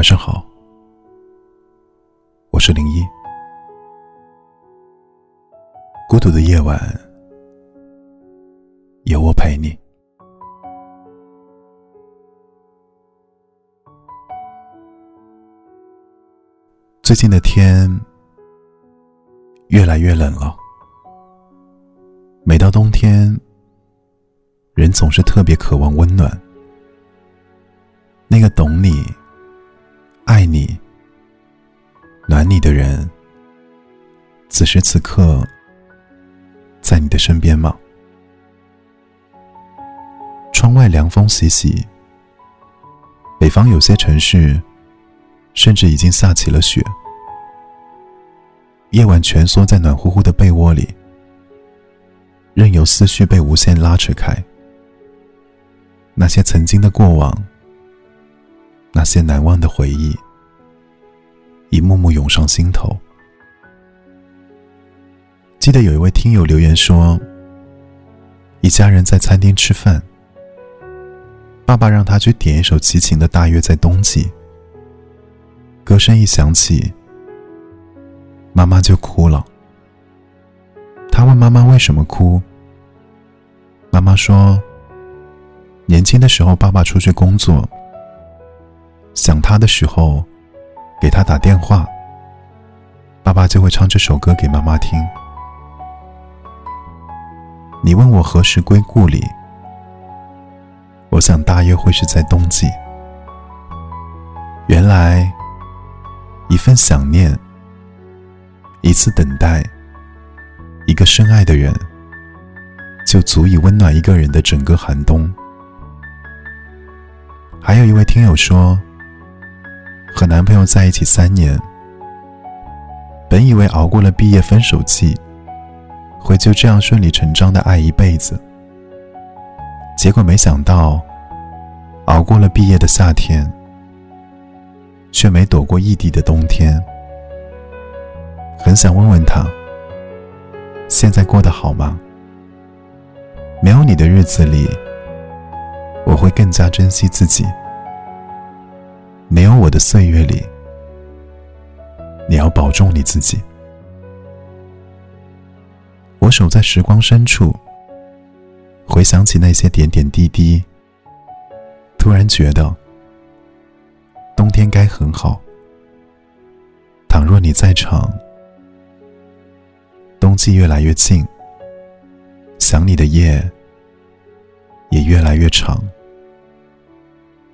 晚上好，我是零一。孤独的夜晚，有我陪你。最近的天越来越冷了，每到冬天，人总是特别渴望温暖。那个懂你。爱你、暖你的人，此时此刻在你的身边吗？窗外凉风习习，北方有些城市甚至已经下起了雪。夜晚蜷缩在暖乎乎的被窝里，任由思绪被无限拉扯开。那些曾经的过往。那些难忘的回忆，一幕幕涌上心头。记得有一位听友留言说：“一家人在餐厅吃饭，爸爸让他去点一首齐秦的《大约在冬季》。歌声一响起，妈妈就哭了。他问妈妈为什么哭，妈妈说：年轻的时候，爸爸出去工作。”想他的时候，给他打电话，爸爸就会唱这首歌给妈妈听。你问我何时归故里，我想大约会是在冬季。原来，一份想念，一次等待，一个深爱的人，就足以温暖一个人的整个寒冬。还有一位听友说。和男朋友在一起三年，本以为熬过了毕业分手季，会就这样顺理成章的爱一辈子。结果没想到，熬过了毕业的夏天，却没躲过异地的冬天。很想问问他，现在过得好吗？没有你的日子里，我会更加珍惜自己。的岁月里，你要保重你自己。我守在时光深处，回想起那些点点滴滴，突然觉得冬天该很好。倘若你在场，冬季越来越近，想你的夜也越来越长。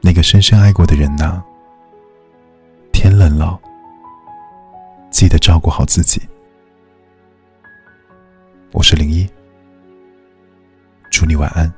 那个深深爱过的人呐。天冷了，记得照顾好自己。我是零一，祝你晚安。